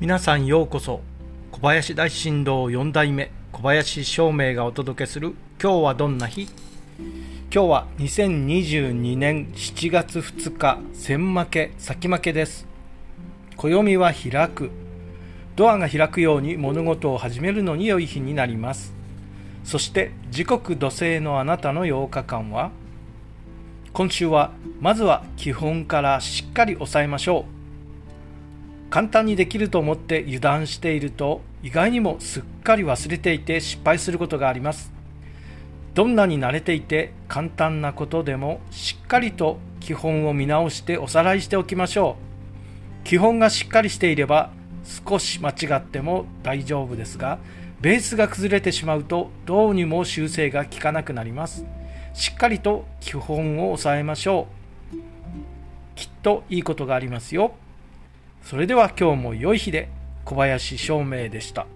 皆さんようこそ。小林大震動4代目小林照明がお届けする今日はどんな日？今日は2022年7月2日先負け先負けです。暦は開く。ドアが開くように物事を始めるのに良い日になります。そして時刻土星のあなたの8日間は？今週はまずは基本からしっかり押さえましょう。簡単にできると思って油断していると意外にもすっかり忘れていて失敗することがあります。どんなに慣れていて簡単なことでもしっかりと基本を見直しておさらいしておきましょう。基本がしっかりしていれば少し間違っても大丈夫ですがベースが崩れてしまうとどうにも修正が効かなくなります。しっかりと基本を押さえましょう。きっといいことがありますよ。それでは今日も良い日で小林照明でした。